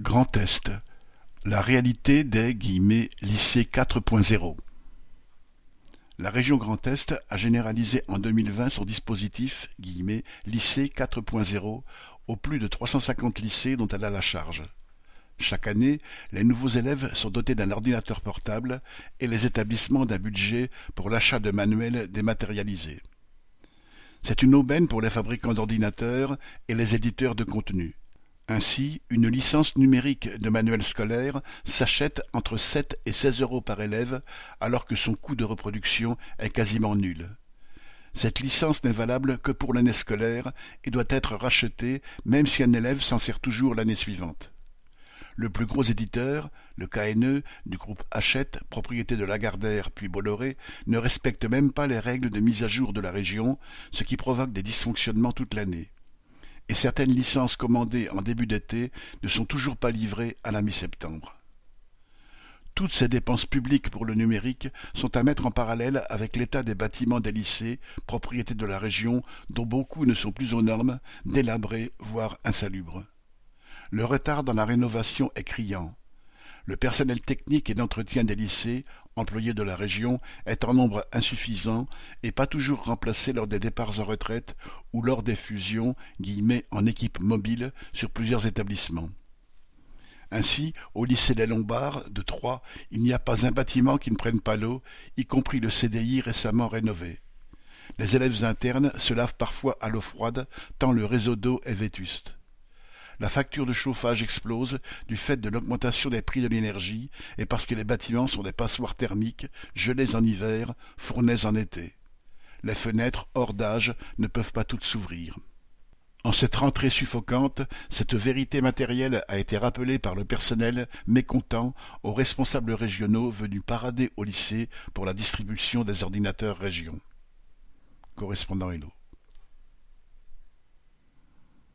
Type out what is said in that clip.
Grand Est, la réalité des « lycées 4.0 ». La région Grand Est a généralisé en 2020 son dispositif « lycée 4.0 » aux plus de 350 lycées dont elle a la charge. Chaque année, les nouveaux élèves sont dotés d'un ordinateur portable et les établissements d'un budget pour l'achat de manuels dématérialisés. C'est une aubaine pour les fabricants d'ordinateurs et les éditeurs de contenu. Ainsi, une licence numérique de manuel scolaire s'achète entre sept et seize euros par élève alors que son coût de reproduction est quasiment nul. Cette licence n'est valable que pour l'année scolaire et doit être rachetée même si un élève s'en sert toujours l'année suivante. Le plus gros éditeur, le KNE, du groupe Hachette, propriété de Lagardère puis Bolloré, ne respecte même pas les règles de mise à jour de la région, ce qui provoque des dysfonctionnements toute l'année et certaines licences commandées en début d'été ne sont toujours pas livrées à la mi-septembre. Toutes ces dépenses publiques pour le numérique sont à mettre en parallèle avec l'état des bâtiments des lycées, propriété de la région, dont beaucoup ne sont plus aux normes, délabrés, voire insalubres. Le retard dans la rénovation est criant. Le personnel technique et d'entretien des lycées, employés de la région, est en nombre insuffisant et pas toujours remplacé lors des départs en retraite ou lors des fusions en équipe mobile sur plusieurs établissements. Ainsi, au lycée des Lombards de Troyes, il n'y a pas un bâtiment qui ne prenne pas l'eau, y compris le CDI récemment rénové. Les élèves internes se lavent parfois à l'eau froide, tant le réseau d'eau est vétuste. La facture de chauffage explose du fait de l'augmentation des prix de l'énergie et parce que les bâtiments sont des passoires thermiques, gelés en hiver, fournaises en été. Les fenêtres, hors d'âge, ne peuvent pas toutes s'ouvrir. En cette rentrée suffocante, cette vérité matérielle a été rappelée par le personnel mécontent aux responsables régionaux venus parader au lycée pour la distribution des ordinateurs région. Correspondant Hello.